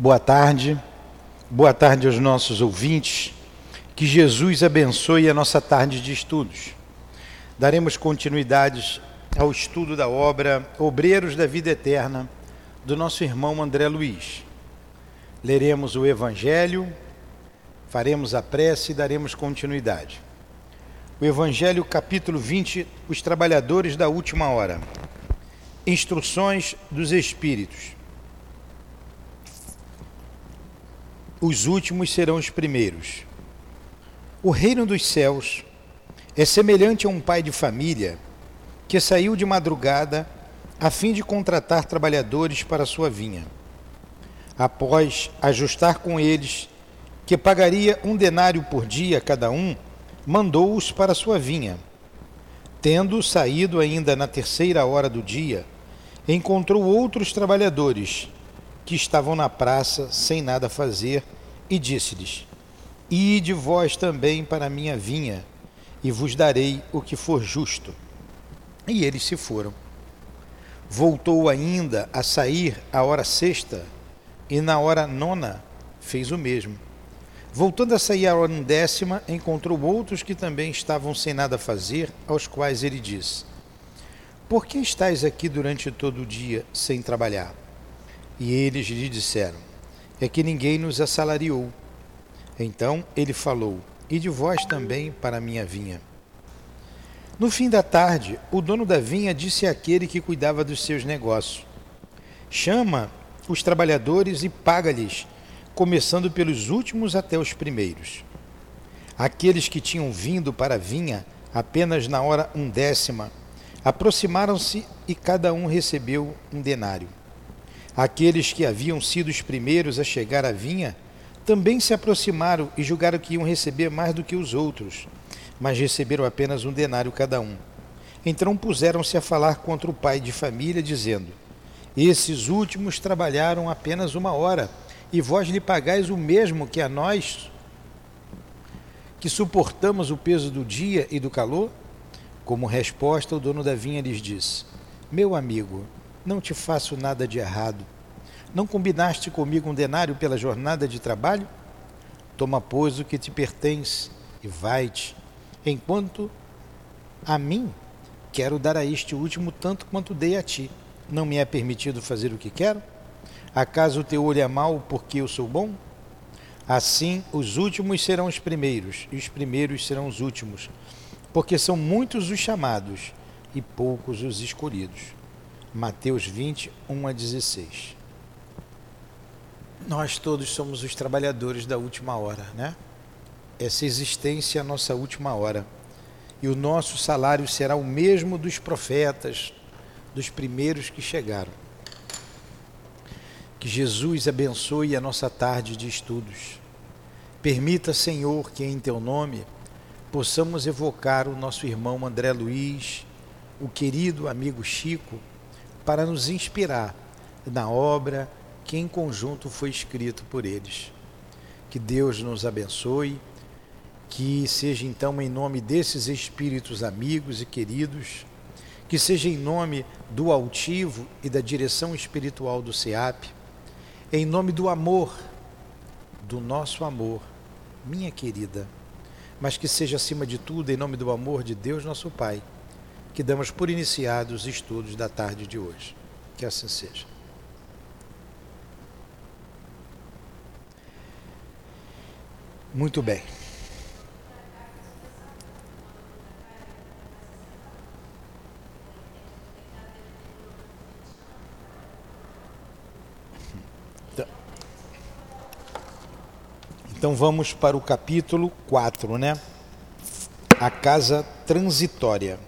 Boa tarde, boa tarde aos nossos ouvintes. Que Jesus abençoe a nossa tarde de estudos. Daremos continuidade ao estudo da obra Obreiros da Vida Eterna do nosso irmão André Luiz. Leremos o Evangelho, faremos a prece e daremos continuidade. O Evangelho, capítulo 20, Os Trabalhadores da Última Hora. Instruções dos Espíritos. Os últimos serão os primeiros. O reino dos céus é semelhante a um pai de família que saiu de madrugada a fim de contratar trabalhadores para sua vinha. Após ajustar com eles que pagaria um denário por dia cada um, mandou-os para sua vinha. Tendo saído ainda na terceira hora do dia, encontrou outros trabalhadores que estavam na praça sem nada fazer, e disse-lhes: Ide vós também para a minha vinha, e vos darei o que for justo. E eles se foram. Voltou ainda a sair à hora sexta, e na hora nona fez o mesmo. Voltando a sair à hora undécima, encontrou outros que também estavam sem nada a fazer, aos quais ele disse: Por que estáis aqui durante todo o dia sem trabalhar? E eles lhe disseram: É que ninguém nos assalariou. Então ele falou: E de vós também para a minha vinha. No fim da tarde, o dono da vinha disse àquele que cuidava dos seus negócios: Chama os trabalhadores e paga-lhes, começando pelos últimos até os primeiros. Aqueles que tinham vindo para a vinha apenas na hora undécima aproximaram-se e cada um recebeu um denário. Aqueles que haviam sido os primeiros a chegar à vinha também se aproximaram e julgaram que iam receber mais do que os outros, mas receberam apenas um denário cada um. Então puseram-se a falar contra o pai de família, dizendo: Esses últimos trabalharam apenas uma hora, e vós lhe pagais o mesmo que a nós, que suportamos o peso do dia e do calor? Como resposta, o dono da vinha lhes disse: Meu amigo, não te faço nada de errado. Não combinaste comigo um denário pela jornada de trabalho? Toma, pois, o que te pertence e vai-te, enquanto a mim quero dar a este último tanto quanto dei a ti. Não me é permitido fazer o que quero? Acaso o teu olho é mau porque eu sou bom? Assim, os últimos serão os primeiros, e os primeiros serão os últimos, porque são muitos os chamados e poucos os escolhidos. Mateus 20, 1 a 16. Nós todos somos os trabalhadores da última hora, né? Essa existência é a nossa última hora. E o nosso salário será o mesmo dos profetas, dos primeiros que chegaram. Que Jesus abençoe a nossa tarde de estudos. Permita, Senhor, que em teu nome possamos evocar o nosso irmão André Luiz, o querido amigo Chico, para nos inspirar na obra que em conjunto foi escrito por eles. Que Deus nos abençoe, que seja então em nome desses espíritos amigos e queridos, que seja em nome do altivo e da direção espiritual do SEAP, em nome do amor, do nosso amor, minha querida, mas que seja acima de tudo em nome do amor de Deus nosso Pai que damos por iniciados os estudos da tarde de hoje. Que assim seja. Muito bem. Então, então vamos para o capítulo 4, né? A casa transitória.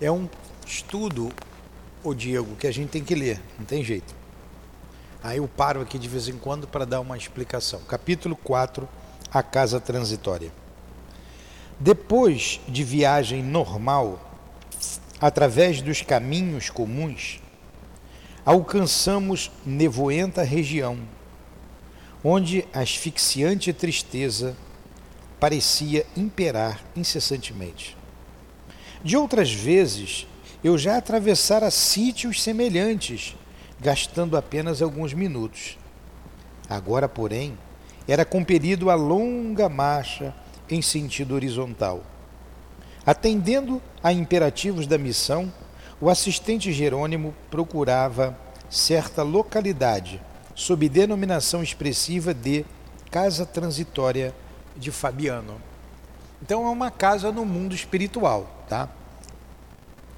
É um estudo, o Diego, que a gente tem que ler, não tem jeito. Aí eu paro aqui de vez em quando para dar uma explicação. Capítulo 4, a casa transitória. Depois de viagem normal, através dos caminhos comuns, alcançamos nevoenta região, onde a asfixiante tristeza parecia imperar incessantemente. De outras vezes, eu já atravessara sítios semelhantes, gastando apenas alguns minutos. Agora, porém, era compelido a longa marcha em sentido horizontal. Atendendo a imperativos da missão, o assistente Jerônimo procurava certa localidade, sob denominação expressiva de Casa Transitória de Fabiano. Então é uma casa no mundo espiritual, tá?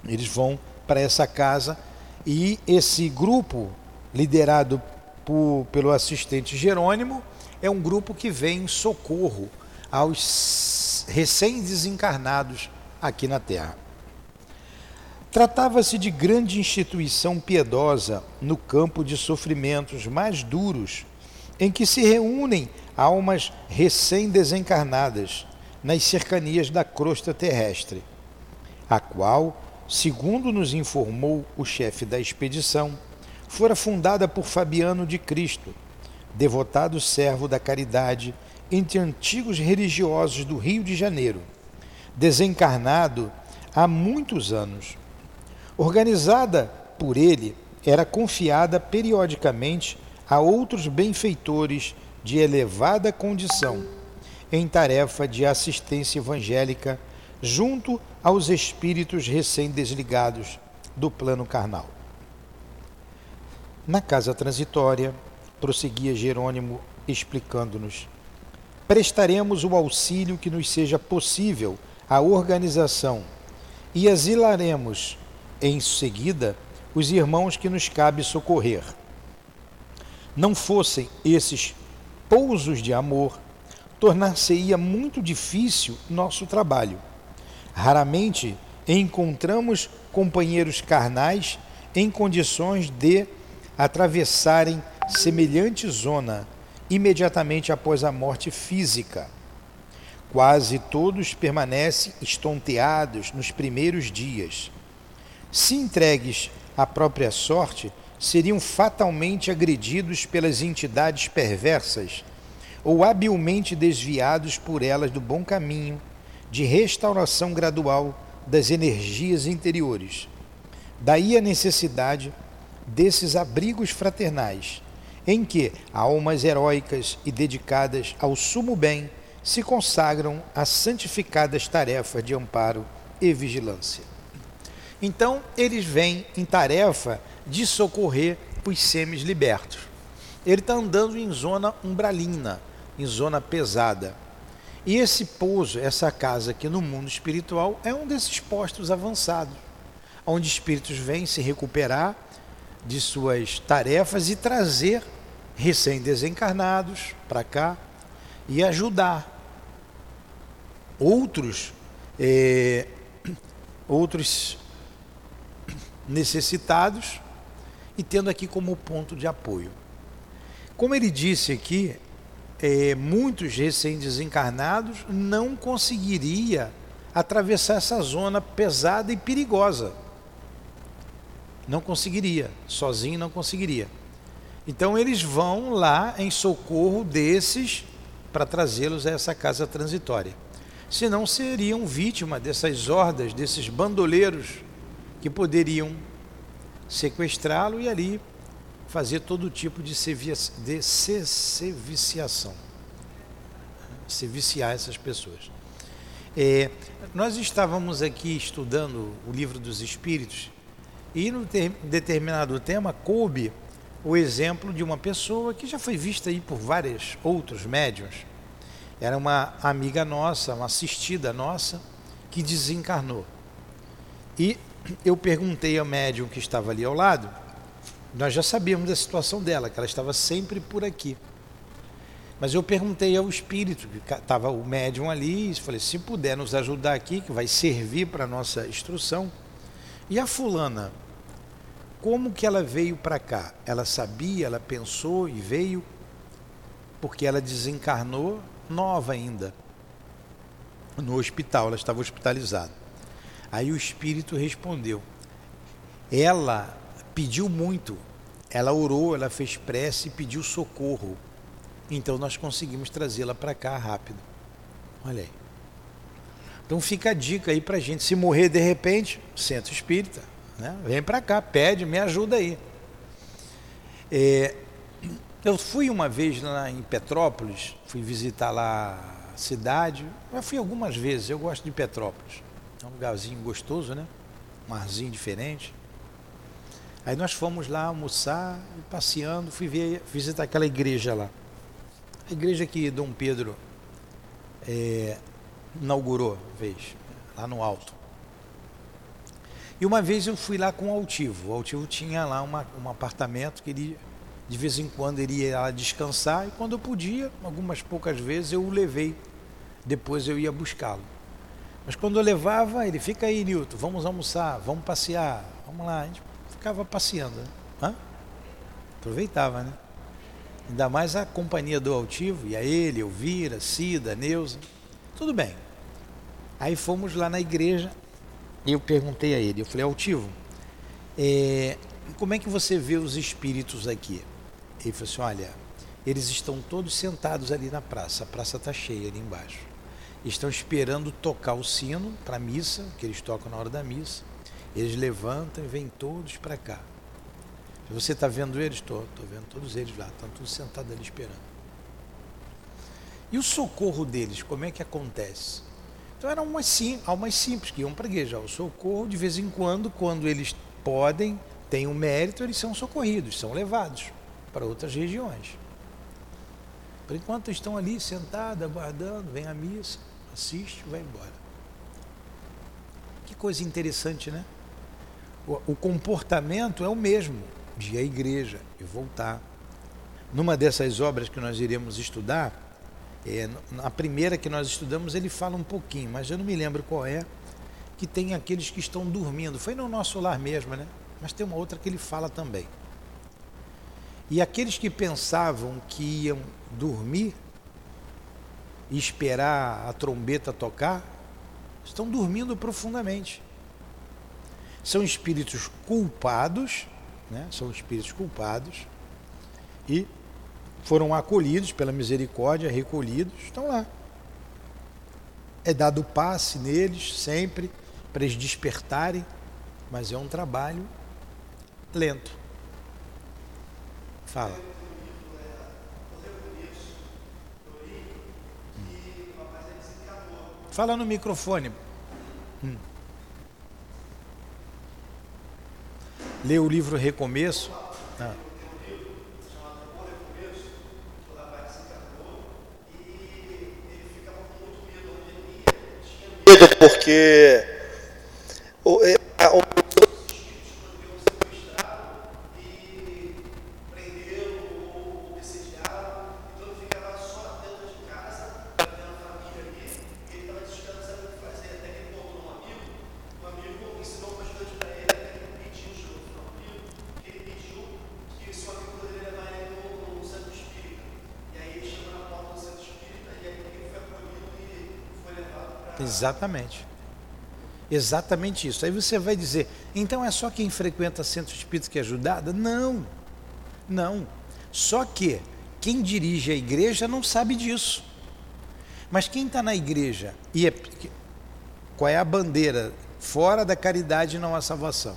Eles vão para essa casa e esse grupo liderado por, pelo assistente Jerônimo é um grupo que vem em socorro aos recém-desencarnados aqui na Terra. Tratava-se de grande instituição piedosa no campo de sofrimentos mais duros, em que se reúnem almas recém-desencarnadas nas cercanias da crosta terrestre, a qual, segundo nos informou o chefe da expedição, fora fundada por Fabiano de Cristo, devotado servo da caridade entre antigos religiosos do Rio de Janeiro, desencarnado há muitos anos. Organizada por ele, era confiada periodicamente a outros benfeitores de elevada condição, em tarefa de assistência evangélica junto aos espíritos recém-desligados do plano carnal. Na casa transitória, prosseguia Jerônimo explicando-nos, prestaremos o auxílio que nos seja possível à organização e asilaremos em seguida os irmãos que nos cabe socorrer. Não fossem esses pousos de amor, tornar-se-ia muito difícil nosso trabalho. Raramente encontramos companheiros carnais em condições de atravessarem semelhante zona imediatamente após a morte física. Quase todos permanecem estonteados nos primeiros dias se entregues à própria sorte, seriam fatalmente agredidos pelas entidades perversas ou habilmente desviados por elas do bom caminho de restauração gradual das energias interiores. Daí a necessidade desses abrigos fraternais, em que almas heróicas e dedicadas ao sumo bem se consagram a santificadas tarefas de amparo e vigilância. Então, eles vêm em tarefa de socorrer os semis-libertos. Ele está andando em zona umbralina, em zona pesada. E esse pouso, essa casa aqui no mundo espiritual, é um desses postos avançados, onde espíritos vêm se recuperar de suas tarefas e trazer recém-desencarnados para cá e ajudar outros, eh, outros necessitados e tendo aqui como ponto de apoio. Como ele disse aqui, é, muitos recém-desencarnados não conseguiria atravessar essa zona pesada e perigosa. Não conseguiria, sozinho não conseguiria. Então eles vão lá em socorro desses para trazê-los a essa casa transitória. Senão seriam vítima dessas hordas, desses bandoleiros que poderiam sequestrá-lo e ali fazer todo tipo de, de se, viciação. Se viciar essas pessoas. É, nós estávamos aqui estudando o livro dos Espíritos e no ter, determinado tema coube o exemplo de uma pessoa que já foi vista aí por vários outros médiuns. Era uma amiga nossa, uma assistida nossa, que desencarnou. E eu perguntei ao médium que estava ali ao lado, nós já sabíamos da situação dela, que ela estava sempre por aqui. Mas eu perguntei ao espírito, que estava o médium ali, e falei, se puder nos ajudar aqui, que vai servir para a nossa instrução. E a fulana, como que ela veio para cá? Ela sabia, ela pensou e veio, porque ela desencarnou nova ainda, no hospital, ela estava hospitalizada. Aí o espírito respondeu. Ela pediu muito, ela orou, ela fez prece e pediu socorro. Então nós conseguimos trazê-la para cá rápido. Olha aí. Então fica a dica aí para gente. Se morrer de repente, centro espírita, né? vem para cá, pede, me ajuda aí. É, eu fui uma vez lá em Petrópolis, fui visitar lá a cidade. Eu fui algumas vezes, eu gosto de Petrópolis. É um lugarzinho gostoso, né? Um arzinho diferente. Aí nós fomos lá almoçar, passeando, fui ver, visitar aquela igreja lá. A igreja que Dom Pedro é, inaugurou, vez, lá no alto. E uma vez eu fui lá com o Altivo. O Altivo tinha lá uma, um apartamento que ele, de vez em quando, ele ia lá descansar e quando eu podia, algumas poucas vezes, eu o levei. Depois eu ia buscá-lo. Mas quando eu levava, ele fica aí, Nilton, vamos almoçar, vamos passear, vamos lá. A gente ficava passeando. Né? Aproveitava, né? Ainda mais a companhia do Altivo, e a ele, Elvira, Cida, Neuza. Tudo bem. Aí fomos lá na igreja, e eu perguntei a ele, eu falei, Altivo, é, como é que você vê os espíritos aqui? Ele falou assim, olha, eles estão todos sentados ali na praça, a praça está cheia ali embaixo. Estão esperando tocar o sino para a missa, que eles tocam na hora da missa. Eles levantam e vêm todos para cá. Você está vendo eles? Estou, vendo todos eles lá, estão todos sentados ali esperando. E o socorro deles, como é que acontece? Então eram umas, sim, almas simples que iam igreja. O socorro, de vez em quando, quando eles podem, têm o um mérito, eles são socorridos, são levados para outras regiões. Por enquanto estão ali sentados, aguardando, vem a missa, assiste, vai embora. Que coisa interessante, né? O, comportamento é o mesmo de ir à igreja e voltar. Numa dessas obras que nós iremos estudar, é, na primeira que nós estudamos, ele fala um pouquinho, mas eu não me lembro qual é, que tem aqueles que estão dormindo. Foi no nosso lar mesmo, né? Mas tem uma outra que ele fala também. E aqueles que pensavam que iam dormir e esperar a trombeta tocar, estão dormindo profundamente. São espíritos culpados, né? são espíritos culpados, e foram acolhidos pela misericórdia, recolhidos, estão lá. É dado passe neles sempre para eles despertarem, mas é um trabalho lento. Fala. Fala no microfone. Lê o livro Recomeço. Ah. porque o, Exatamente. Exatamente isso. Aí você vai dizer, então é só quem frequenta centro espírita que é ajudada? Não, não. Só que quem dirige a igreja não sabe disso. Mas quem está na igreja e é, qual é a bandeira? Fora da caridade não há salvação.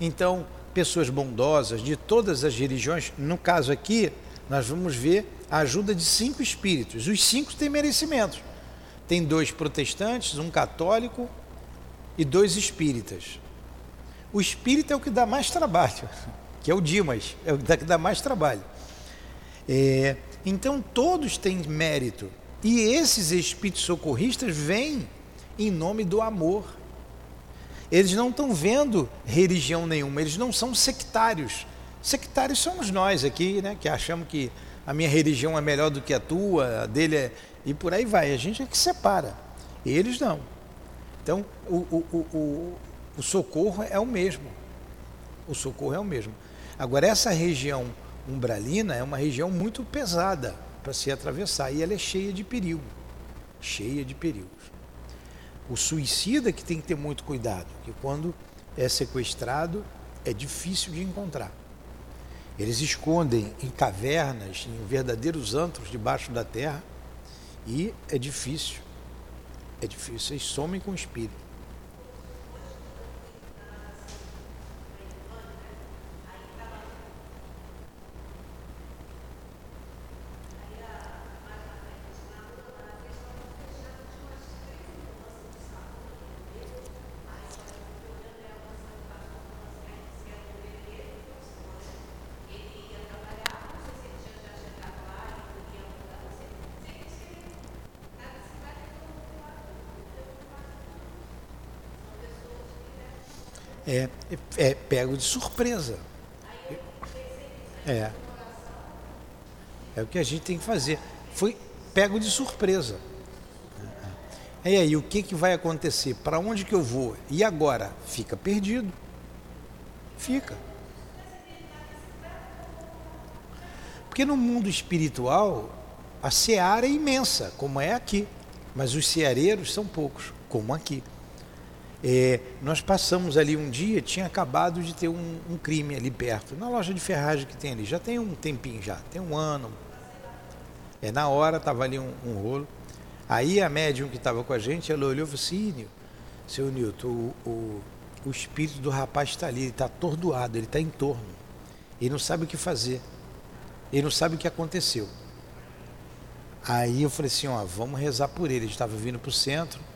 Então, pessoas bondosas de todas as religiões, no caso aqui, nós vamos ver a ajuda de cinco espíritos. Os cinco têm merecimentos tem dois protestantes, um católico e dois espíritas. O espírita é o que dá mais trabalho, que é o Dimas, é o que dá mais trabalho. É, então todos têm mérito. E esses espíritos socorristas vêm em nome do amor. Eles não estão vendo religião nenhuma, eles não são sectários. Sectários somos nós aqui, né, que achamos que a minha religião é melhor do que a tua, a dele é, e por aí vai. A gente é que separa. Eles não. Então, o, o, o, o, socorro é o mesmo. O socorro é o mesmo. Agora, essa região umbralina é uma região muito pesada para se atravessar e ela é cheia de perigo. Cheia de perigos. O suicida que tem que ter muito cuidado, que quando é sequestrado é difícil de encontrar. Eles escondem em cavernas, em verdadeiros antros debaixo da terra, e é difícil. É difícil. Eles somem com o espírito. É, é, é pego de surpresa. É. É o que a gente tem que fazer. Foi pego de surpresa. E aí, o que, que vai acontecer? Para onde que eu vou? E agora? Fica perdido. Fica. Porque no mundo espiritual, a seara é imensa, como é aqui. Mas os ceareiros são poucos, como aqui. É, nós passamos ali um dia, tinha acabado de ter um, um, crime ali perto, na loja de ferragem que tem ali. Já tem um tempinho já, tem um ano. É, na hora estava ali um, um, rolo. Aí a médium que estava com a gente, ela olhou e falou assim, seu Nilton, o, o, o espírito do rapaz está ali, ele está atordoado, ele está em torno. Ele não sabe o que fazer. Ele não sabe o que aconteceu. Aí eu falei assim, ó, vamos rezar por ele. Ele estava vindo para o centro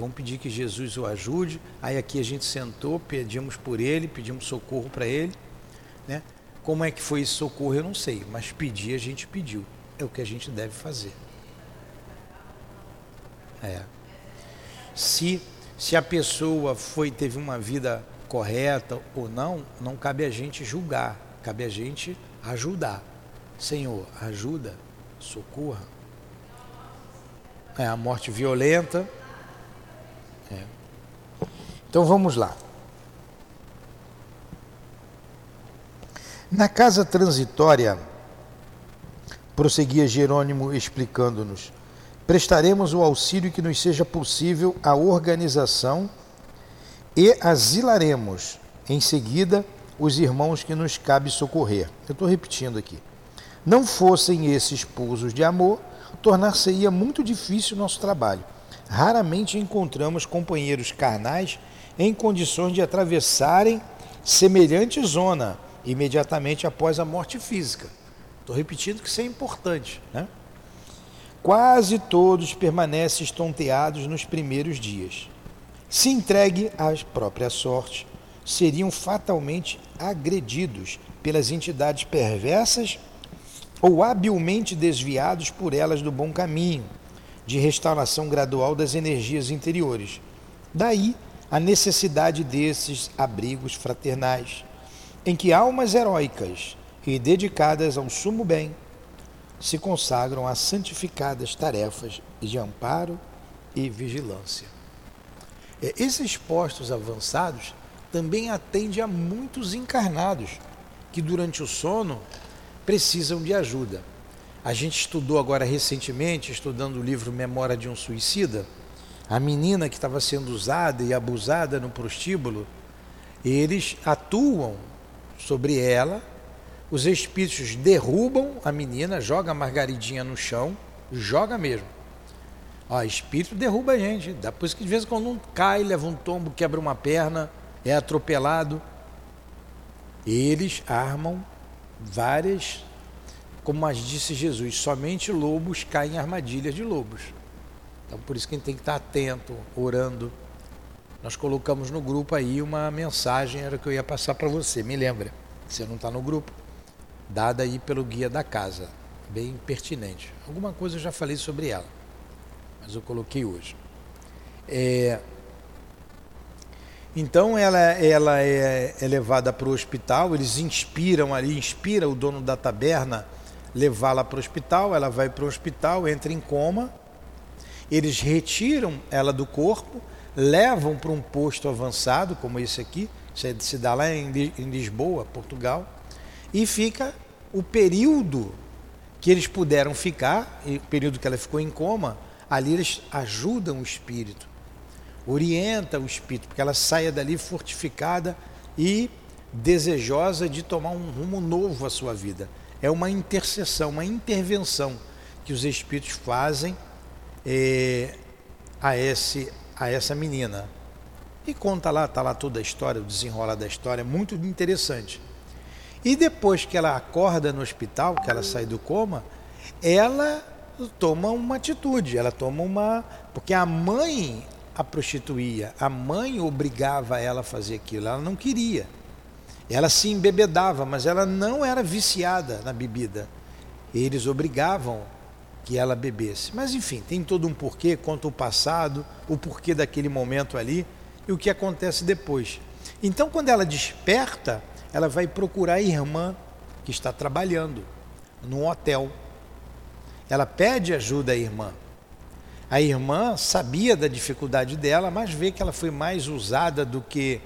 vamos pedir que Jesus o ajude. Aí aqui a gente sentou, pedimos por ele, pedimos socorro para ele. Né? Como é que foi esse socorro eu não sei, mas pedir a gente pediu. É o que a gente deve fazer. É. Se, se a pessoa foi teve uma vida correta ou não, não cabe a gente julgar, cabe a gente ajudar. Senhor, ajuda, socorra. É a morte violenta, é. Então vamos lá. Na casa transitória, prosseguia Jerônimo explicando-nos, prestaremos o auxílio que nos seja possível à organização e asilaremos em seguida os irmãos que nos cabe socorrer. Eu estou repetindo aqui. Não fossem esses pousos de amor, tornar-se-ia muito difícil o nosso trabalho raramente encontramos companheiros carnais em condições de atravessarem semelhante zona imediatamente após a morte física. Estou repetindo que isso é importante. Né? Quase todos permanecem estonteados nos primeiros dias. Se entregue à própria sorte, seriam fatalmente agredidos pelas entidades perversas ou habilmente desviados por elas do bom caminho de restauração gradual das energias interiores. Daí a necessidade desses abrigos fraternais, em que almas heróicas e dedicadas ao sumo bem se consagram a santificadas tarefas de amparo e vigilância. É, esses postos avançados também atendem a muitos encarnados que durante o sono precisam de ajuda. A gente estudou agora recentemente, estudando o livro Memória de um Suicida, a menina que estava sendo usada e abusada no prostíbulo, eles atuam sobre ela, os espíritos derrubam a menina, joga a margaridinha no chão, joga mesmo. Ó, espírito derruba a gente, depois que de vez em quando um cai, leva um tombo, quebra uma perna, é atropelado. Eles armam várias como disse Jesus, somente lobos caem em armadilhas de lobos. Então por isso que a gente tem que estar atento, orando. Nós colocamos no grupo aí uma mensagem, era que eu ia passar para você, me lembra. Você não está no grupo, dada aí pelo guia da casa, bem pertinente. Alguma coisa eu já falei sobre ela, mas eu coloquei hoje. É, então ela, ela é, é levada para o hospital, eles inspiram ali, inspira o dono da taberna levá-la para o hospital, ela vai para o hospital, entra em coma, eles retiram ela do corpo, levam para um posto avançado, como esse aqui, se dá lá em Lisboa, Portugal, e fica o período que eles puderam ficar, o período que ela ficou em coma, ali eles ajudam o espírito, orientam o espírito, porque ela saia dali fortificada e desejosa de tomar um rumo novo à sua vida é uma intercessão, uma intervenção que os espíritos fazem é, a, esse, a essa menina. E conta lá, está lá toda a história, o desenrolar da história, muito interessante. E depois que ela acorda no hospital, que ela sai do coma, ela toma uma atitude, ela toma uma. Porque a mãe a prostituía, a mãe obrigava ela a fazer aquilo, ela não queria. Ela se embebedava, mas ela não era viciada na bebida. Eles obrigavam que ela bebesse. Mas enfim, tem todo um porquê, conta o passado, o porquê daquele momento ali e o que acontece depois. Então, quando ela desperta, ela vai procurar a irmã que está trabalhando num hotel. Ela pede ajuda à irmã. A irmã sabia da dificuldade dela, mas vê que ela foi mais usada do que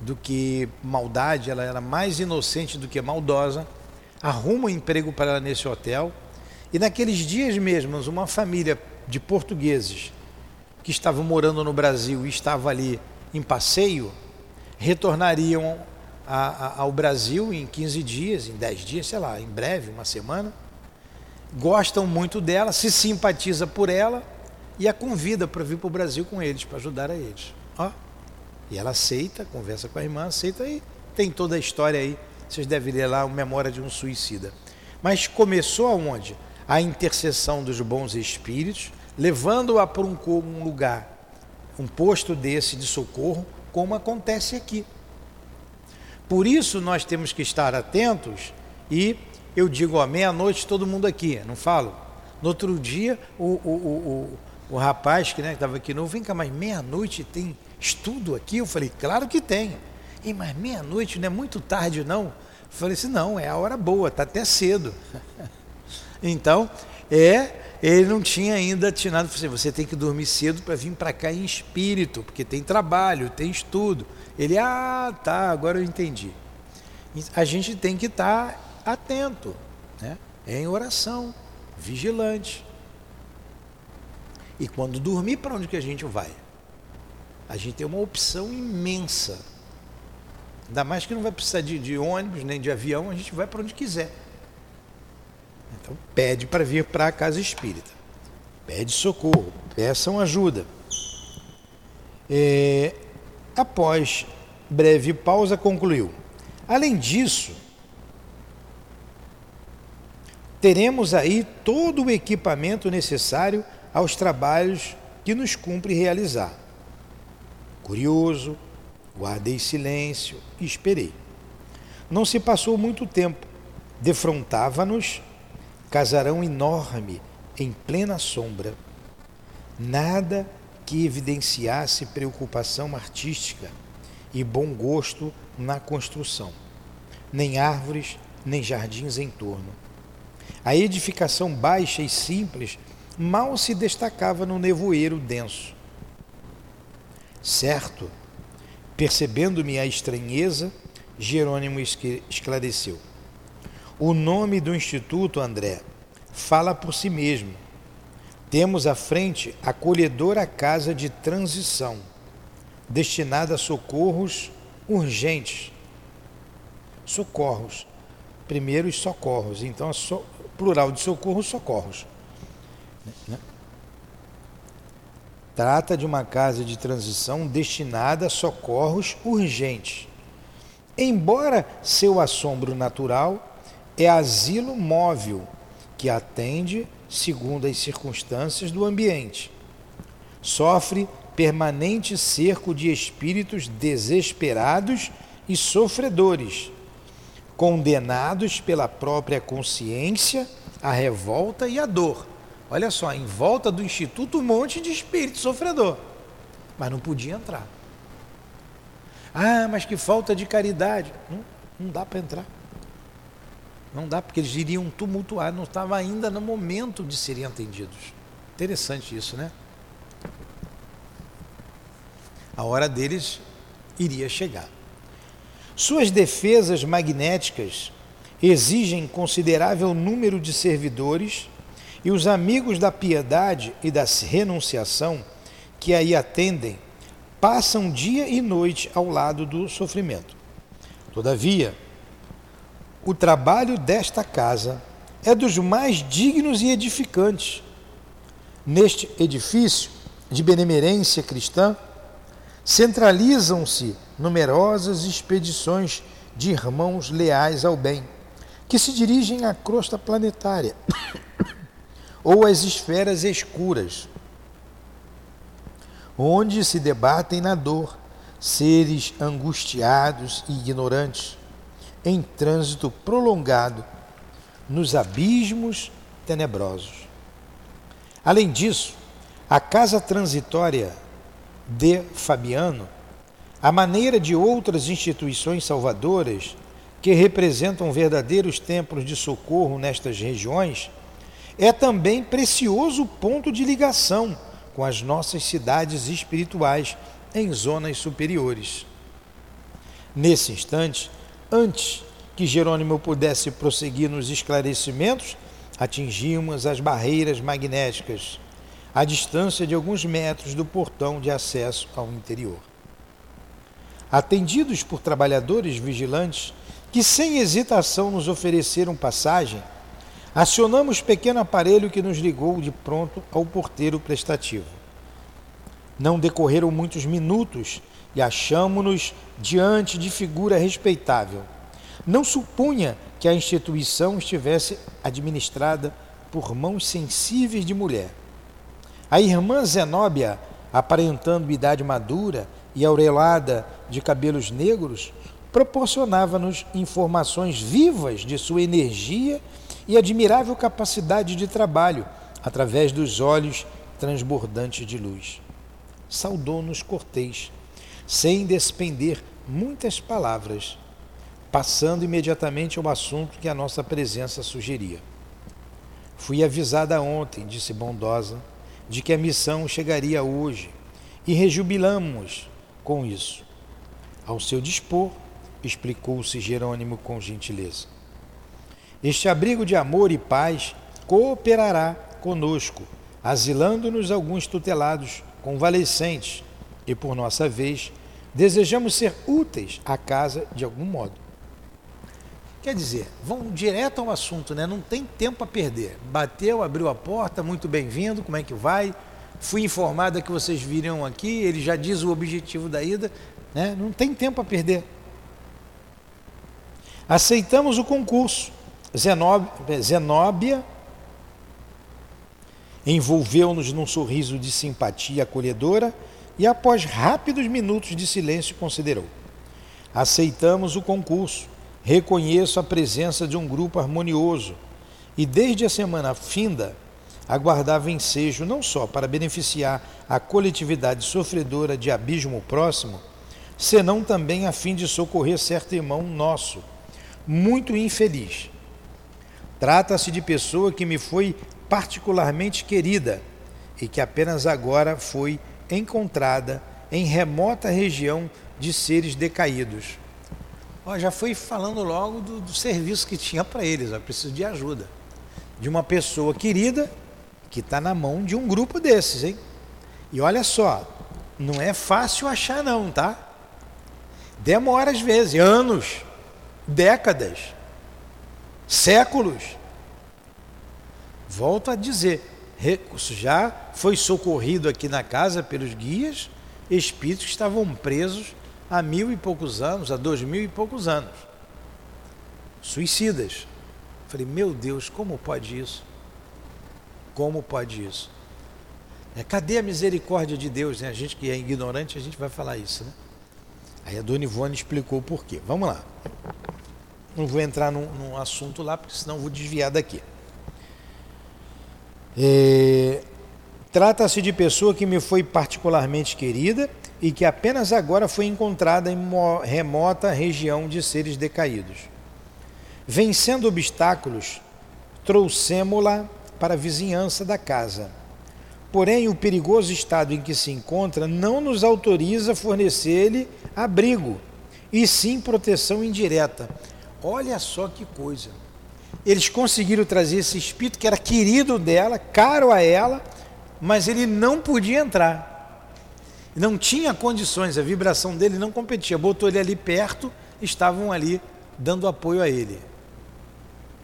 do que maldade, ela era mais inocente do que maldosa. Arruma um emprego para ela nesse hotel. E naqueles dias mesmos, uma família de portugueses que estavam morando no Brasil e estava ali em passeio, retornariam a, a, ao Brasil em 15 dias, em 10 dias, sei lá, em breve, uma semana. Gostam muito dela, se simpatiza por ela e a convida para vir para o Brasil com eles, para ajudar a eles. Ó. E ela aceita, conversa com a irmã, aceita e tem toda a história aí. Vocês devem ler lá, Memória de um Suicida. Mas começou aonde? A intercessão dos bons espíritos, levando-a para um, um lugar, um posto desse de socorro, como acontece aqui. Por isso nós temos que estar atentos e eu digo, à meia-noite todo mundo aqui, não falo? No outro dia, o, o, o, o, o rapaz que né, estava aqui novo, vem cá, mas meia-noite tem estudo aqui? Eu falei, claro que tem. E mas meia-noite não é muito tarde, não? Eu falei assim, não, é a hora boa, está até cedo. então, é, ele não tinha ainda atinado, assim, você tem que dormir cedo para vir para cá em espírito, porque tem trabalho, tem estudo. Ele, ah, tá, agora eu entendi. A gente tem que estar tá atento, né? É em oração, vigilante. E quando dormir, para onde que a gente vai? A gente tem uma opção imensa. Ainda mais que não vai precisar de, de ônibus nem de avião, a gente vai para onde quiser. Então pede para vir para a casa espírita. Pede socorro, peçam ajuda. É, Após breve pausa, concluiu: Além disso, teremos aí todo o equipamento necessário aos trabalhos que nos cumpre realizar. Curioso, guardei silêncio e esperei. Não se passou muito tempo. Defrontava-nos casarão enorme em plena sombra. Nada que evidenciasse preocupação artística e bom gosto na construção, nem árvores, nem jardins em torno. A edificação baixa e simples mal se destacava no nevoeiro denso. Certo, percebendo-me a estranheza, Jerônimo esclareceu. O nome do instituto, André, fala por si mesmo temos à frente a acolhedora casa de transição, destinada a socorros urgentes. Socorros. Primeiros socorros. Então, so, plural de socorros, socorros. Né? Trata de uma casa de transição destinada a socorros urgentes. Embora seu assombro natural é asilo móvel que atende segundo as circunstâncias do ambiente. Sofre permanente cerco de espíritos desesperados e sofredores, condenados pela própria consciência à revolta e à dor. Olha só, em volta do instituto um monte de espírito sofredor, mas não podia entrar. Ah, mas que falta de caridade. Não, não dá para entrar. Não dá, porque eles iriam tumultuar, não estava ainda no momento de serem atendidos. Interessante isso, né? A hora deles iria chegar. Suas defesas magnéticas exigem considerável número de servidores e os amigos da piedade e da renunciação que aí atendem passam dia e noite ao lado do sofrimento. Todavia, o trabalho desta casa é dos mais dignos e edificantes. Neste edifício de benemerência cristã, centralizam-se numerosas expedições de irmãos leais ao bem, que se dirigem à crosta planetária ou às esferas escuras, onde se debatem na dor seres angustiados e ignorantes em trânsito prolongado nos abismos tenebrosos. Além disso, a casa transitória de Fabiano A maneira de outras instituições salvadoras, que representam verdadeiros templos de socorro nestas regiões, é também precioso ponto de ligação com as nossas cidades espirituais em zonas superiores. Nesse instante, antes que Jerônimo pudesse prosseguir nos esclarecimentos, atingimos as barreiras magnéticas, à distância de alguns metros do portão de acesso ao interior. Atendidos por trabalhadores vigilantes que, sem hesitação, nos ofereceram passagem, acionamos pequeno aparelho que nos ligou de pronto ao porteiro prestativo. Não decorreram muitos minutos e achamo-nos diante de figura respeitável. Não supunha que a instituição estivesse administrada por mãos sensíveis de mulher. A irmã Zenóbia, aparentando idade madura e aurelada de cabelos negros, proporcionava-nos informações vivas de sua energia e admirável capacidade de trabalho através dos olhos transbordantes de luz. Saudou-nos cortês, sem despender muitas palavras, passando imediatamente ao assunto que a nossa presença sugeria. Fui avisada ontem, disse bondosa, de que a missão chegaria hoje e rejubilamos com isso. Ao seu dispor, explicou-se Jerônimo com gentileza. Este abrigo de amor e paz cooperará conosco, asilando-nos alguns tutelados convalescentes e, por nossa vez, desejamos ser úteis à casa de algum modo. Quer dizer, vão direto ao assunto, né? Não tem tempo a perder. Bateu, abriu a porta, muito bem-vindo, como é que vai? Fui informada que vocês viriam aqui, ele já diz o objetivo da ida, né? Não tem tempo a perder. Aceitamos o concurso. Zenóbia, envolveu-nos num sorriso de simpatia acolhedora e, após rápidos minutos de silêncio, considerou: Aceitamos o concurso reconheço a presença de um grupo harmonioso e desde a semana finda aguardava ensejo não só para beneficiar a coletividade sofredora de abismo próximo, senão também a fim de socorrer certo irmão nosso, muito infeliz. Trata-se de pessoa que me foi particularmente querida e que apenas agora foi encontrada em remota região de seres decaídos Ó, já foi falando logo do, do serviço que tinha para eles. Eu preciso de ajuda. De uma pessoa querida que está na mão de um grupo desses, hein? E olha só, não é fácil achar não, tá? Demora às vezes, anos, décadas, séculos. Volto a dizer, já foi socorrido aqui na casa pelos guias, espíritos que estavam presos há mil e poucos anos, há dois mil e poucos anos. Suicidas. Falei, meu Deus, como pode isso? Como pode isso? É, cadê a misericórdia de Deus? Né? A gente que é ignorante, a gente vai falar isso. Né? Aí a dona Ivone explicou o porquê. Vamos lá. Não vou entrar num, num assunto lá, porque senão vou desviar daqui. É, Trata-se de pessoa que me foi particularmente querida e que apenas agora foi encontrada em remota região de seres decaídos. Vencendo obstáculos, trouxemo-la para a vizinhança da casa. Porém, o perigoso estado em que se encontra não nos autoriza fornecer-lhe abrigo, e sim proteção indireta. Olha só que coisa. Eles conseguiram trazer esse espírito que era querido dela, caro a ela, mas ele não podia entrar não tinha condições, a vibração dele não competia. Botou ele ali perto, estavam ali dando apoio a ele.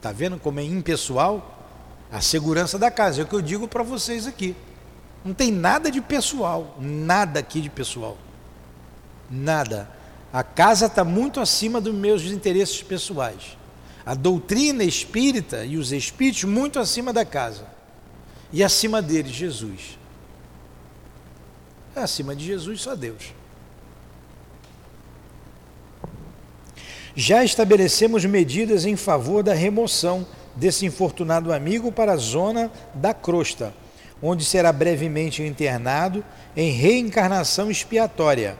Tá vendo como é impessoal? A segurança da casa, é o que eu digo para vocês aqui. Não tem nada de pessoal, nada aqui de pessoal. Nada. A casa está muito acima dos meus interesses pessoais. A doutrina espírita e os espíritos muito acima da casa. E acima deles, Jesus. É acima de Jesus só Deus. Já estabelecemos medidas em favor da remoção desse infortunado amigo para a zona da crosta, onde será brevemente internado em reencarnação expiatória,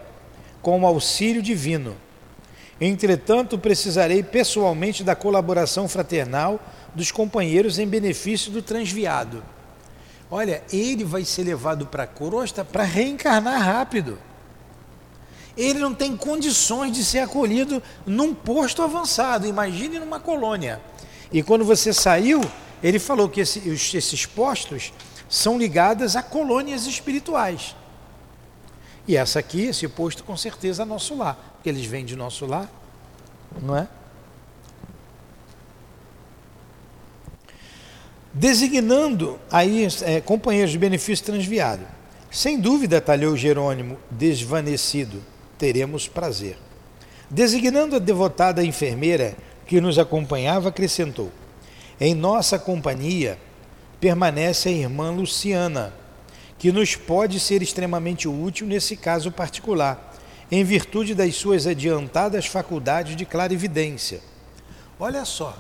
com o auxílio divino. Entretanto, precisarei pessoalmente da colaboração fraternal dos companheiros em benefício do transviado. Olha, ele vai ser levado para a crosta para reencarnar rápido. Ele não tem condições de ser acolhido num posto avançado, imagine numa colônia. E quando você saiu, ele falou que esse, esses postos são ligados a colônias espirituais. E essa aqui, esse posto, com certeza é nosso lar, porque eles vêm de nosso lar, não é? Designando aí é, companheiros de benefício transviado. Sem dúvida, talhou Jerônimo, desvanecido, teremos prazer. Designando a devotada enfermeira que nos acompanhava, acrescentou: Em nossa companhia permanece a irmã Luciana que nos pode ser extremamente útil nesse caso particular, em virtude das suas adiantadas faculdades de clarividência. Olha só,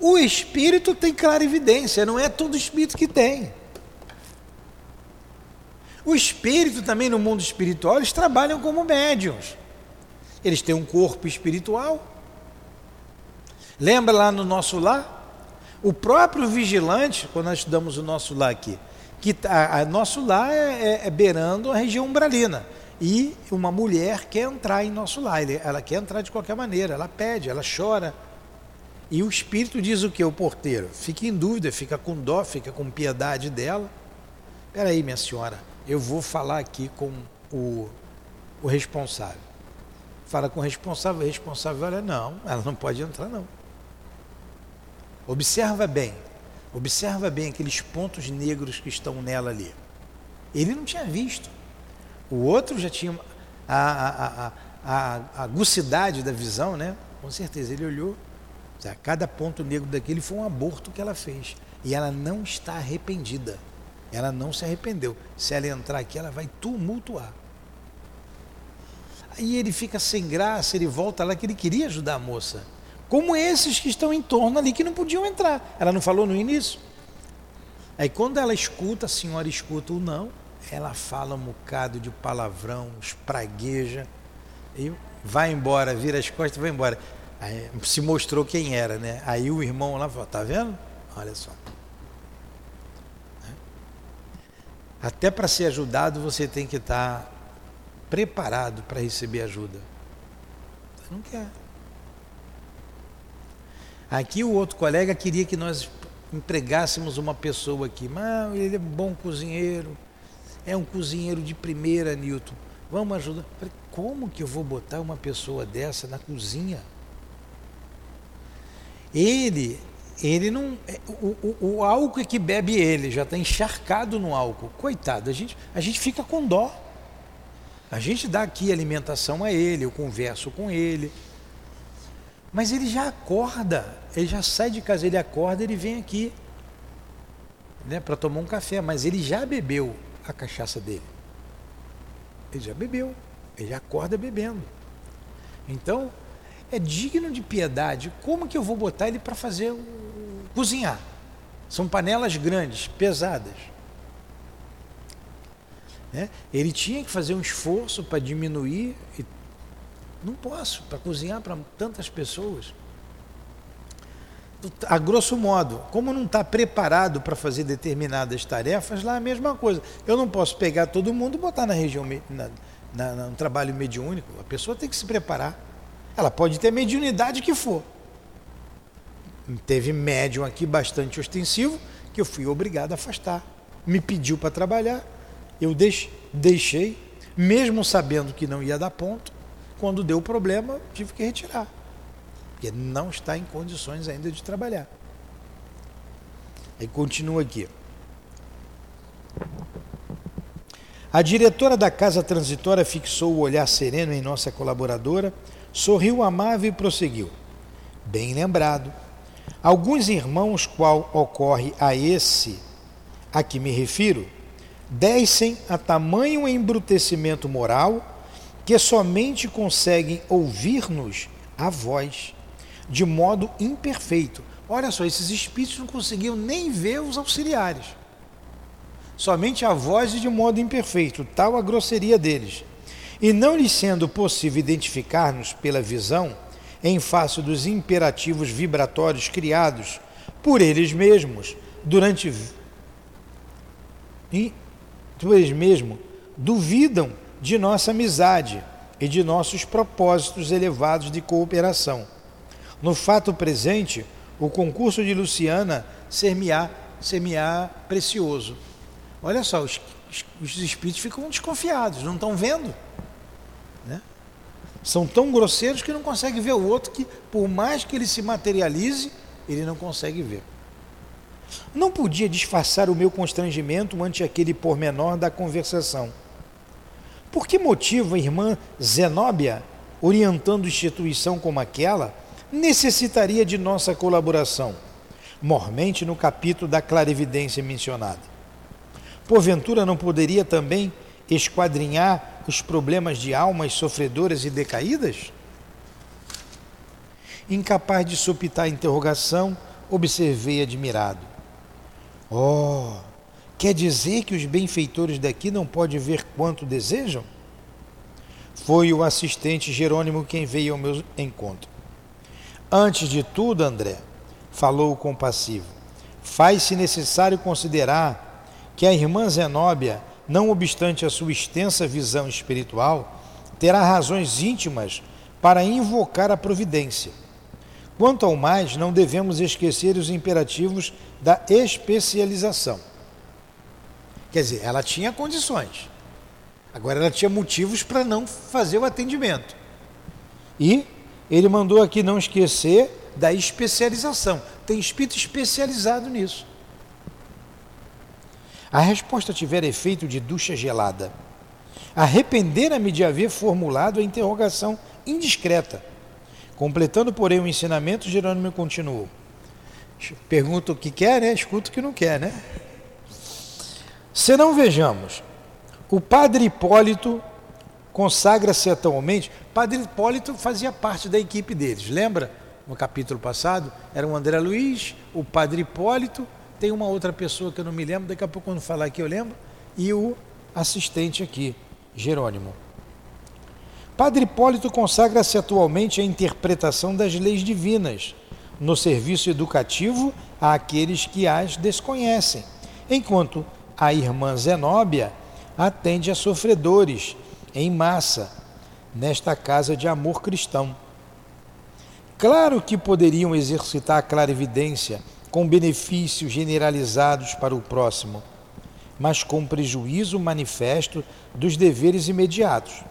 o espírito tem clarividência, não é todo espírito que tem. O espírito também no mundo espiritual, eles trabalham como médiums. Eles têm um corpo espiritual. Lembra lá no nosso lar? O próprio vigilante, quando nós estudamos o nosso lar aqui, que a, a nosso lar é, é, é, beirando a região umbralina. E uma mulher quer entrar em nosso lar, ela quer entrar de qualquer maneira, ela pede, ela chora. E o espírito diz o que? O porteiro fica em dúvida, fica com dó, fica com piedade dela. Espera aí, minha senhora, eu vou falar aqui com o, o responsável. Fala com o responsável, o responsável olha, não, ela não pode entrar não. Observa bem, Observa bem aqueles pontos negros que estão nela ali. Ele não tinha visto. O outro já tinha a, a, a, a, agucidade da visão, né? Com certeza, ele olhou. Cada ponto negro daquele foi um aborto que ela fez. E ela não está arrependida. Ela não se arrependeu. Se ela entrar aqui, ela vai tumultuar. Aí ele fica sem graça, ele volta lá que ele queria ajudar a moça como esses que estão em torno ali que não podiam entrar. Ela não falou no início? Aí quando ela escuta, a senhora escuta o não, ela fala um bocado de palavrão, espragueja, e vai embora, vira as costas vai embora. Aí se mostrou quem era, né? Aí o irmão lá falou, tá vendo? Olha só. Até para ser ajudado você tem que estar preparado para receber ajuda. Você não quer. Aqui o outro colega queria que nós empregássemos uma pessoa aqui, mas ele é bom cozinheiro, é um cozinheiro de primeira, Newton. Vamos ajudar. Falei, como que eu vou botar uma pessoa dessa na cozinha? Ele, ele não. É, o, o, o álcool é que bebe ele, já está encharcado no álcool. Coitado, a gente, a gente fica com dó. A gente dá aqui alimentação a ele, eu converso com ele. Mas ele já acorda, ele já sai de casa, ele acorda, ele vem aqui né, para tomar um café, mas ele já bebeu a cachaça dele. Ele já bebeu, ele já acorda bebendo. Então, é digno de piedade. Como que eu vou botar ele para fazer cozinhar? São panelas grandes, pesadas. Né? Ele tinha que fazer um esforço para diminuir e não posso, para cozinhar para tantas pessoas. A grosso modo, como não está preparado para fazer determinadas tarefas, lá é a mesma coisa. Eu não posso pegar todo mundo e botar na região, na, na, no trabalho mediúnico. A pessoa tem que se preparar. Ela pode ter mediunidade que for. Teve médium aqui bastante ostensivo que eu fui obrigado a afastar. Me pediu para trabalhar, eu deixei, mesmo sabendo que não ia dar ponto, quando deu problema, tive que retirar. Porque não está em condições ainda de trabalhar. Aí continua aqui. A diretora da casa transitória fixou o olhar sereno em nossa colaboradora, sorriu amável e prosseguiu. Bem lembrado. Alguns irmãos, qual ocorre a esse a que me refiro, descem a tamanho embrutecimento moral que somente conseguem ouvir-nos a voz, de modo imperfeito. Olha só, esses espíritos não conseguiam nem ver os auxiliares. Somente a voz e de modo imperfeito, tal a grosseria deles. E não lhe sendo possível identificar-nos pela visão, em face dos imperativos vibratórios criados por eles mesmos durante e por eles mesmos duvidam de nossa amizade e de nossos propósitos elevados de cooperação. No fato presente, o concurso de Luciana ser-me-á ser precioso. Olha só, os, os espíritos ficam desconfiados, não estão vendo. Né? São tão grosseiros que não conseguem ver o outro que, por mais que ele se materialize, ele não consegue ver. Não podia disfarçar o meu constrangimento ante aquele pormenor da conversação. Por que motivo a irmã Zenóbia, orientando instituição como aquela, necessitaria de nossa colaboração, mormente no capítulo da clarividência mencionada? Porventura não poderia também esquadrinhar os problemas de almas sofredoras e decaídas? Incapaz de supitar a interrogação, observei admirado. Oh, quer dizer que os benfeitores daqui não podem ver quanto desejam? Foi o assistente Jerônimo quem veio ao meu encontro. Antes de tudo, André, falou o compassivo, faz-se necessário considerar que a irmã Zenóbia não obstante a sua extensa visão espiritual, terá razões íntimas para invocar a providência. Quanto ao mais, não devemos esquecer os imperativos da especialização. Quer dizer, ela tinha condições. Agora ela tinha motivos para não fazer o atendimento. E ele mandou aqui não esquecer da especialização. Tem espírito especializado nisso. A resposta tiver efeito de ducha gelada. Arrependera-me de haver formulado a interrogação indiscreta. Completando, porém, o ensinamento, Jerônimo continuou. Pergunta o que quer, né? Escuta o que não quer, né? Se não vejamos, o padre Hipólito consagra-se atualmente. Padre Hipólito fazia parte da equipe deles, lembra? No capítulo passado, era o André Luiz, o padre Hipólito tem uma outra pessoa que eu não me lembro, daqui a pouco quando falar aqui eu lembro, e o assistente aqui, Jerônimo. Padre Hipólito consagra-se atualmente à interpretação das leis divinas, no serviço educativo àqueles que as desconhecem, enquanto a irmã Zenóbia atende a sofredores em massa nesta casa de amor cristão. Claro que poderiam exercitar a clarividência com benefícios generalizados para o próximo, mas com prejuízo manifesto dos deveres imediatos.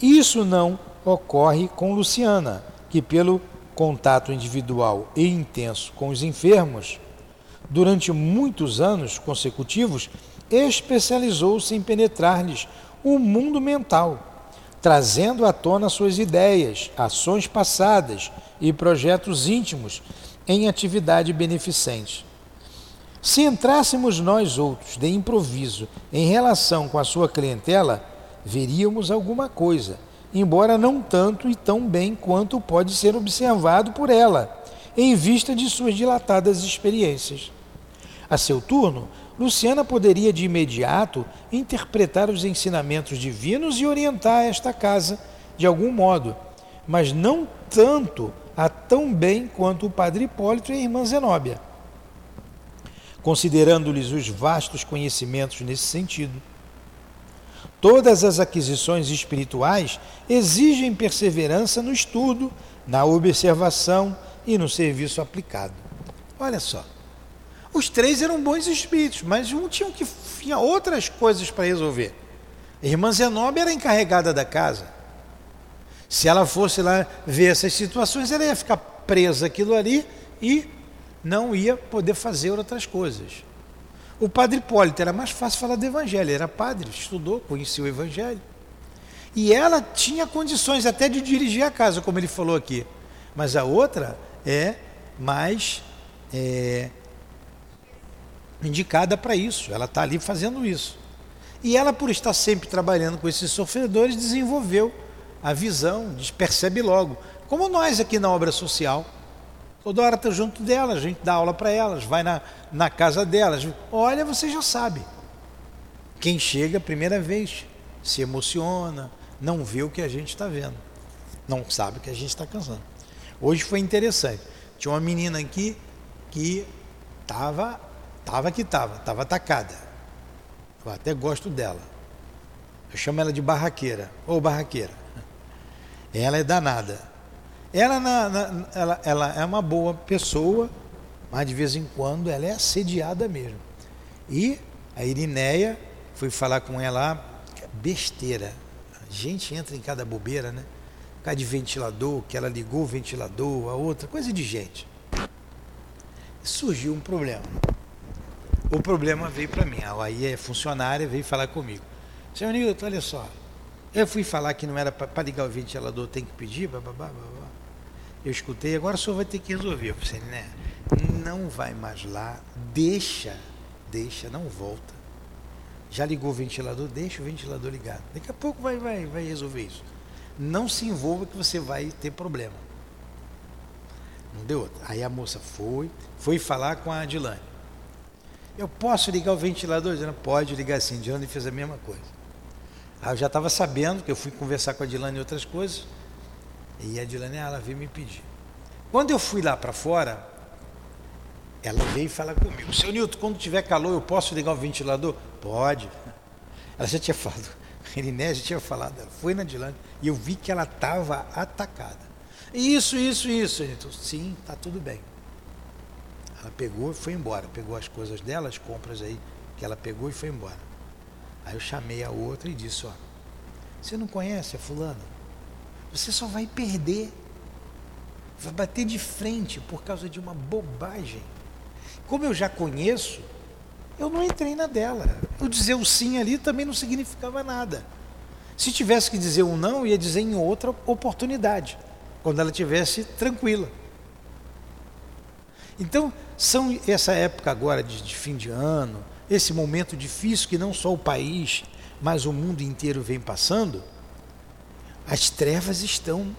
Isso não ocorre com Luciana, que, pelo contato individual e intenso com os enfermos, durante muitos anos consecutivos, especializou-se em penetrar-lhes o mundo mental, trazendo à tona suas ideias, ações passadas e projetos íntimos em atividade beneficente. Se entrássemos nós outros de improviso em relação com a sua clientela, veríamos alguma coisa, embora não tanto e tão bem quanto pode ser observado por ela, em vista de suas dilatadas experiências. A seu turno, Luciana poderia de imediato interpretar os ensinamentos divinos e orientar esta casa de algum modo, mas não tanto a tão bem quanto o padre Hipólito e a irmã Zenóbia, considerando-lhes os vastos conhecimentos nesse sentido. Todas as aquisições espirituais exigem perseverança no estudo, na observação e no serviço aplicado. Olha só. Os três eram bons espíritos, mas um tinha, que, tinha outras coisas para resolver. A irmã Zenóbia era encarregada da casa. Se ela fosse lá ver essas situações, ela ia ficar presa aquilo ali e não ia poder fazer outras coisas. O padre Hipólito era mais fácil falar do evangelho, era padre, estudou, conhecia o evangelho. E ela tinha condições até de dirigir a casa, como ele falou aqui. Mas a outra é mais é, indicada para isso, ela está ali fazendo isso. E ela, por estar sempre trabalhando com esses sofredores, desenvolveu a visão, percebe logo. Como nós aqui na obra social. Toda hora está junto delas, a gente dá aula para elas, vai na, na casa delas. Olha, você já sabe. Quem chega a primeira vez se emociona, não vê o que a gente está vendo, não sabe o que a gente está cansando. Hoje foi interessante. Tinha uma menina aqui que estava, tava que estava, estava atacada. Eu até gosto dela. Eu chamo ela de barraqueira. Ô barraqueira. Ela é danada. Ela, na, na, ela, ela é uma boa pessoa, mas de vez em quando ela é assediada mesmo. E a Irineia foi falar com ela, besteira. A gente entra em cada bobeira, né? Por causa de ventilador, que ela ligou o ventilador, a outra, coisa de gente. Surgiu um problema. O problema veio para mim. Aí é funcionária, veio falar comigo. Senhor Nilton, olha só. Eu fui falar que não era para ligar o ventilador, tem que pedir, babá, babá. Eu escutei, agora o senhor vai ter que resolver. Eu falei, né? Não vai mais lá, deixa, deixa, não volta. Já ligou o ventilador, deixa o ventilador ligado. Daqui a pouco vai, vai, vai resolver isso. Não se envolva que você vai ter problema. Não deu outra. Aí a moça foi, foi falar com a Adilane. Eu posso ligar o ventilador? Dizendo, pode ligar sim. A Adilane fez a mesma coisa. Aí eu já estava sabendo que eu fui conversar com a Adilane e outras coisas. E a Dilane, ela veio me pedir. Quando eu fui lá para fora, ela veio falar comigo. Seu Nilton, quando tiver calor, eu posso ligar o ventilador? Pode. Ela já tinha falado. A já tinha falado. Ela foi na Dilane e eu vi que ela estava atacada. Isso, isso, isso. Nilton. Sim, tá tudo bem. Ela pegou e foi embora. Pegou as coisas dela, as compras aí que ela pegou e foi embora. Aí eu chamei a outra e disse, ó, você não conhece a fulana? você só vai perder. Vai bater de frente por causa de uma bobagem. Como eu já conheço, eu não entrei na dela. Eu dizer o sim ali também não significava nada. Se tivesse que dizer um não, ia dizer em outra oportunidade, quando ela tivesse tranquila. Então, são essa época agora de, de fim de ano, esse momento difícil que não só o país, mas o mundo inteiro vem passando as trevas estão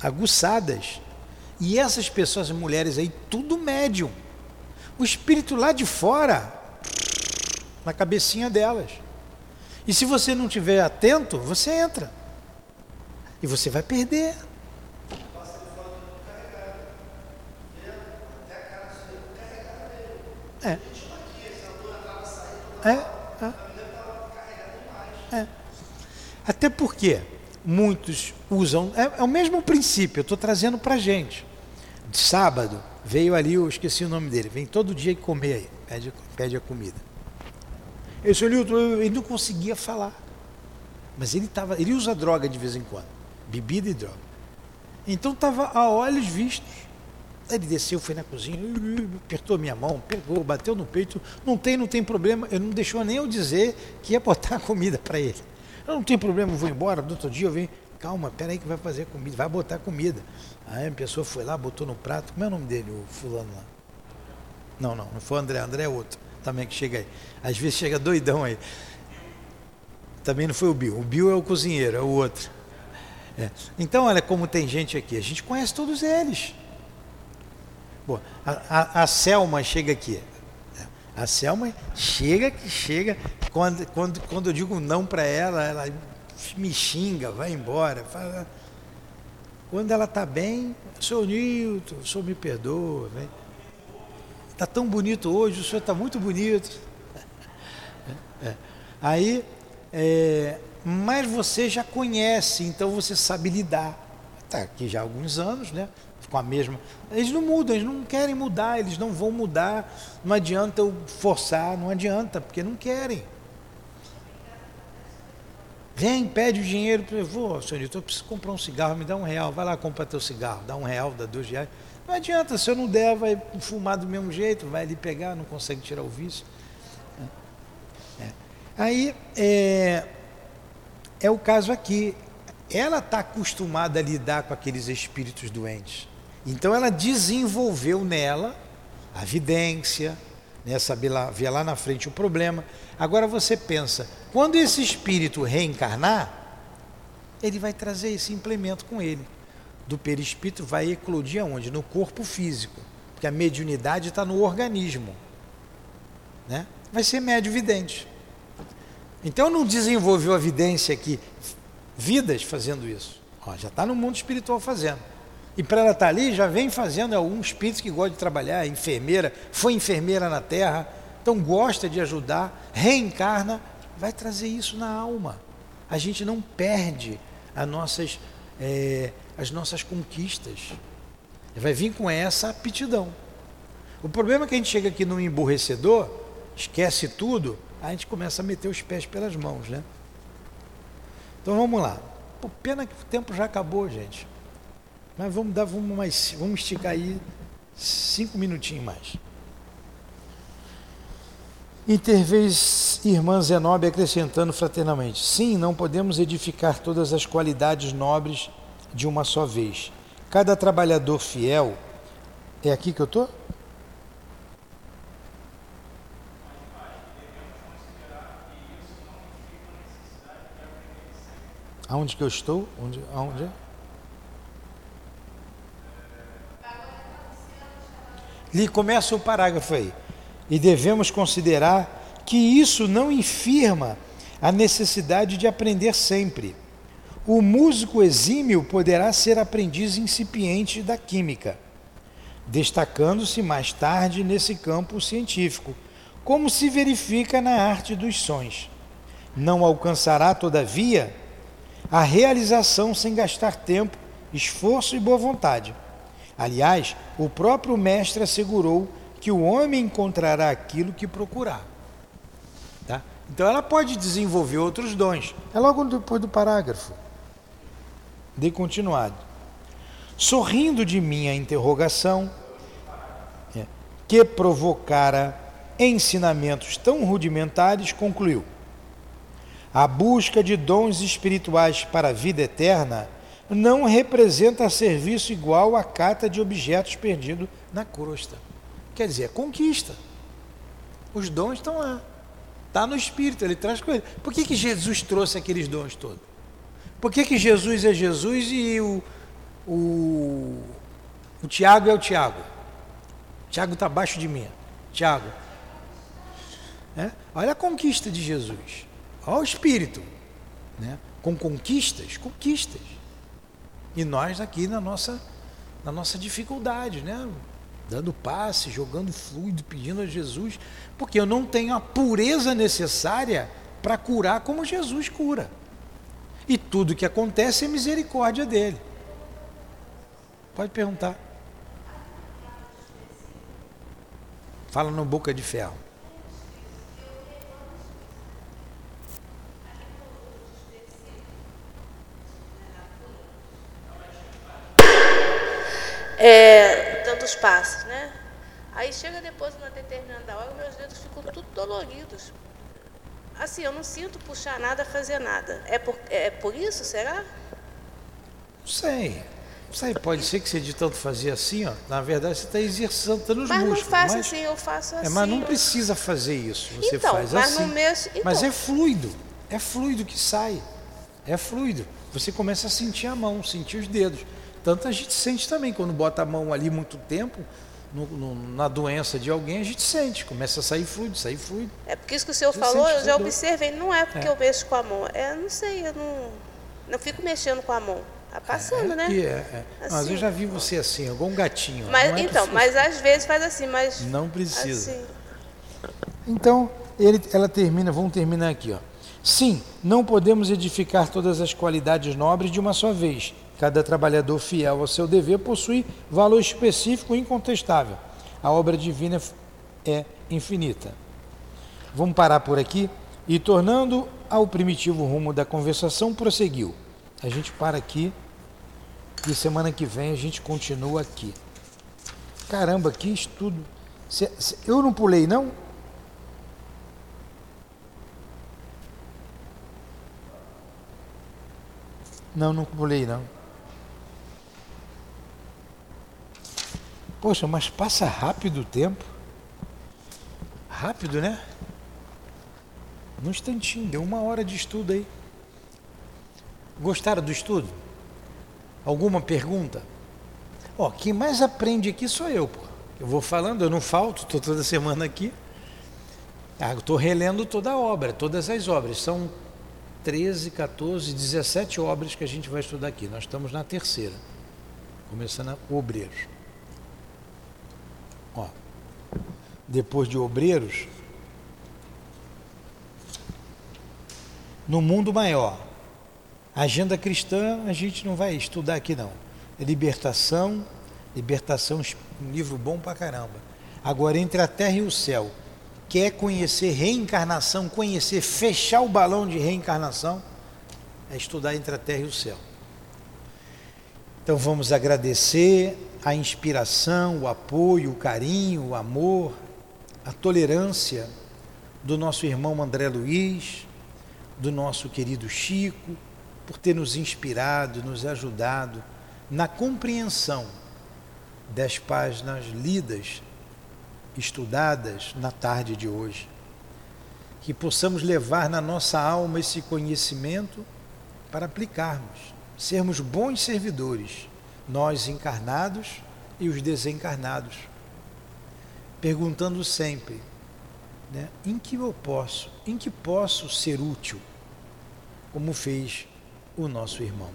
aguçadas. E essas pessoas, as mulheres aí, tudo médium. O espírito lá de fora, na cabecinha delas. E se você não estiver atento, você entra. E você vai perder. É. É. É. é. Muitos usam. É, é o mesmo princípio, eu estou trazendo para a gente. De sábado, veio ali, eu esqueci o nome dele, vem todo dia comer aí, pede, pede a comida. Esse Nilton, ele não conseguia falar. Mas ele, tava, ele usa droga de vez em quando, bebida e droga. Então estava a olhos vistos. Ele desceu, foi na cozinha, apertou minha mão, pegou, bateu no peito. Não tem, não tem problema. Ele não deixou nem eu dizer que ia botar comida para ele. Eu não tenho problema, vou embora, do outro dia eu venho. Calma, peraí que vai fazer comida, vai botar comida. Aí a pessoa foi lá, botou no prato. Como é o nome dele, o fulano lá? Não, não, não foi André, André é outro também que chega aí. Às vezes chega doidão aí. Também não foi o Bill. O Bill é o cozinheiro, é o outro. É. Então, olha como tem gente aqui. A gente conhece todos eles. Bom, a, a, a Selma chega aqui. A Selma chega que chega. Quando, quando, quando eu digo não para ela, ela me xinga, vai embora. Fala. Quando ela está bem, sou Nilton, o senhor me perdoa. Está tão bonito hoje, o senhor está muito bonito. É. Aí, é, mas você já conhece, então você sabe lidar. Está aqui já há alguns anos, né? Com a mesma. Eles não mudam, eles não querem mudar, eles não vão mudar. Não adianta eu forçar, não adianta, porque não querem. Vem, pede o dinheiro, vou, senhorito, eu preciso comprar um cigarro, me dá um real, vai lá comprar teu cigarro, dá um real, dá dois reais. Não adianta, se eu não der, vai fumar do mesmo jeito, vai ali pegar, não consegue tirar o vício. É. Aí é, é o caso aqui. Ela está acostumada a lidar com aqueles espíritos doentes. Então ela desenvolveu nela a vidência, né, saber lá, ver lá na frente o problema. Agora você pensa, quando esse espírito reencarnar, ele vai trazer esse implemento com ele. Do perispírito vai eclodir aonde? No corpo físico. Porque a mediunidade está no organismo. Né? Vai ser médio vidente. Então não desenvolveu a vidência aqui vidas fazendo isso. Ó, já está no mundo espiritual fazendo. E para ela estar tá ali, já vem fazendo algum espírito que gosta de trabalhar, enfermeira, foi enfermeira na Terra, então gosta de ajudar, reencarna, vai trazer isso na alma. A gente não perde as nossas, é, as nossas conquistas. Vai vir com essa aptidão. O problema é que a gente chega aqui no emburrecedor, esquece tudo, a gente começa a meter os pés pelas mãos, né? Então vamos lá. Pô, pena que o tempo já acabou, gente. Mas vamos dar, vamos mais, vamos esticar aí cinco minutinhos mais. Intervez irmã Zenobia acrescentando fraternalmente: Sim, não podemos edificar todas as qualidades nobres de uma só vez. Cada trabalhador fiel. É aqui que eu estou? Aonde que eu estou? Onde, aonde é? Ali começa o parágrafo aí. E devemos considerar que isso não infirma a necessidade de aprender sempre. O músico exímio poderá ser aprendiz incipiente da química, destacando-se mais tarde nesse campo científico, como se verifica na arte dos sons. Não alcançará, todavia, a realização sem gastar tempo, esforço e boa vontade. Aliás, o próprio mestre assegurou que o homem encontrará aquilo que procurar. Tá? Então ela pode desenvolver outros dons. É logo depois do parágrafo. De continuado. Sorrindo de minha interrogação, é, que provocara ensinamentos tão rudimentares, concluiu: a busca de dons espirituais para a vida eterna não representa serviço igual à cata de objetos perdidos na crosta. Quer dizer, é conquista. Os dons estão lá. Está no Espírito, ele traz com ele. Por que, que Jesus trouxe aqueles dons todos? Por que, que Jesus é Jesus e o, o, o Tiago é o Tiago? Tiago está abaixo de mim. Tiago. É? Olha a conquista de Jesus. Ao espírito, né? com conquistas, conquistas. E nós aqui na nossa, na nossa dificuldade, né? dando passe, jogando fluido, pedindo a Jesus, porque eu não tenho a pureza necessária para curar como Jesus cura. E tudo que acontece é misericórdia dele. Pode perguntar. Fala no boca de ferro. É, tantos passos, né? Aí chega depois, uma determinada hora, meus dedos ficam tudo doloridos. Assim, eu não sinto puxar nada, fazer nada. É por, é por isso, será? Não sei. Não sei, pode ser que você de tanto fazer assim, ó, na verdade você está exercitando os mas músculos. Mas não faço assim, eu faço assim. É, mas não precisa fazer isso. Você então, faz mas assim. No meu, então. Mas é fluido. É fluido que sai. É fluido. Você começa a sentir a mão, sentir os dedos. Tanto a gente sente também, quando bota a mão ali muito tempo, no, no, na doença de alguém, a gente sente, começa a sair fluido, sair fluido. É porque isso que o senhor Você falou, eu já observei, não é porque é. eu mexo com a mão, é, não sei, eu não, não fico mexendo com a mão. Tá passando, é, né? É, é. Assim. Mas eu já vi você assim, igual um gatinho. Mas, é então, mas às vezes faz assim, mas. Não precisa. Assim. Então, ele, ela termina, vamos terminar aqui, ó. Sim, não podemos edificar todas as qualidades nobres de uma só vez, Cada trabalhador fiel ao seu dever possui valor específico e incontestável. A obra divina é infinita. Vamos parar por aqui e, tornando ao primitivo rumo da conversação, prosseguiu. A gente para aqui e semana que vem a gente continua aqui. Caramba, que estudo. Eu não pulei, não? Não, não pulei, não. Poxa, mas passa rápido o tempo. Rápido, né? Num instantinho, deu uma hora de estudo aí. Gostaram do estudo? Alguma pergunta? Ó, quem mais aprende aqui sou eu, pô. Eu vou falando, eu não falto, estou toda semana aqui. Ah, estou relendo toda a obra, todas as obras. São 13, 14, 17 obras que a gente vai estudar aqui. Nós estamos na terceira, começando com obreiros. Ó, depois de obreiros, no mundo maior, agenda cristã a gente não vai estudar aqui não. É libertação, libertação, um livro bom pra caramba. Agora, entre a terra e o céu, quer conhecer reencarnação, conhecer, fechar o balão de reencarnação, é estudar entre a terra e o céu. Então vamos agradecer a inspiração, o apoio, o carinho, o amor, a tolerância do nosso irmão André Luiz, do nosso querido Chico, por ter nos inspirado, nos ajudado na compreensão das páginas lidas estudadas na tarde de hoje. Que possamos levar na nossa alma esse conhecimento para aplicarmos, sermos bons servidores, nós encarnados e os desencarnados. Perguntando sempre, né, em que eu posso, em que posso ser útil, como fez o nosso irmão.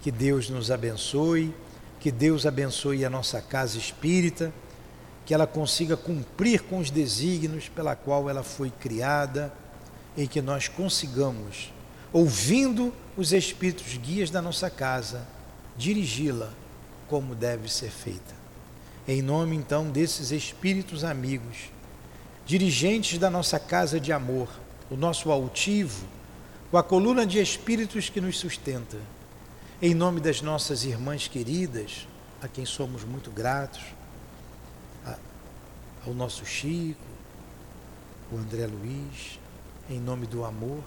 Que Deus nos abençoe, que Deus abençoe a nossa casa espírita que ela consiga cumprir com os desígnios pela qual ela foi criada, e que nós consigamos, ouvindo os espíritos guias da nossa casa, dirigi-la como deve ser feita. Em nome então desses espíritos amigos, dirigentes da nossa casa de amor, o nosso altivo, com a coluna de espíritos que nos sustenta, em nome das nossas irmãs queridas, a quem somos muito gratos, ao nosso Chico, o André Luiz, em nome do amor,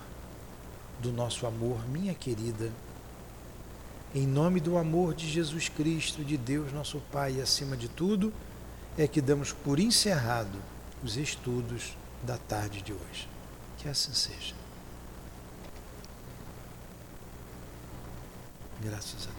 do nosso amor, minha querida, em nome do amor de Jesus Cristo, de Deus nosso Pai, acima de tudo, é que damos por encerrado os estudos da tarde de hoje. Que assim seja. Graças a Deus.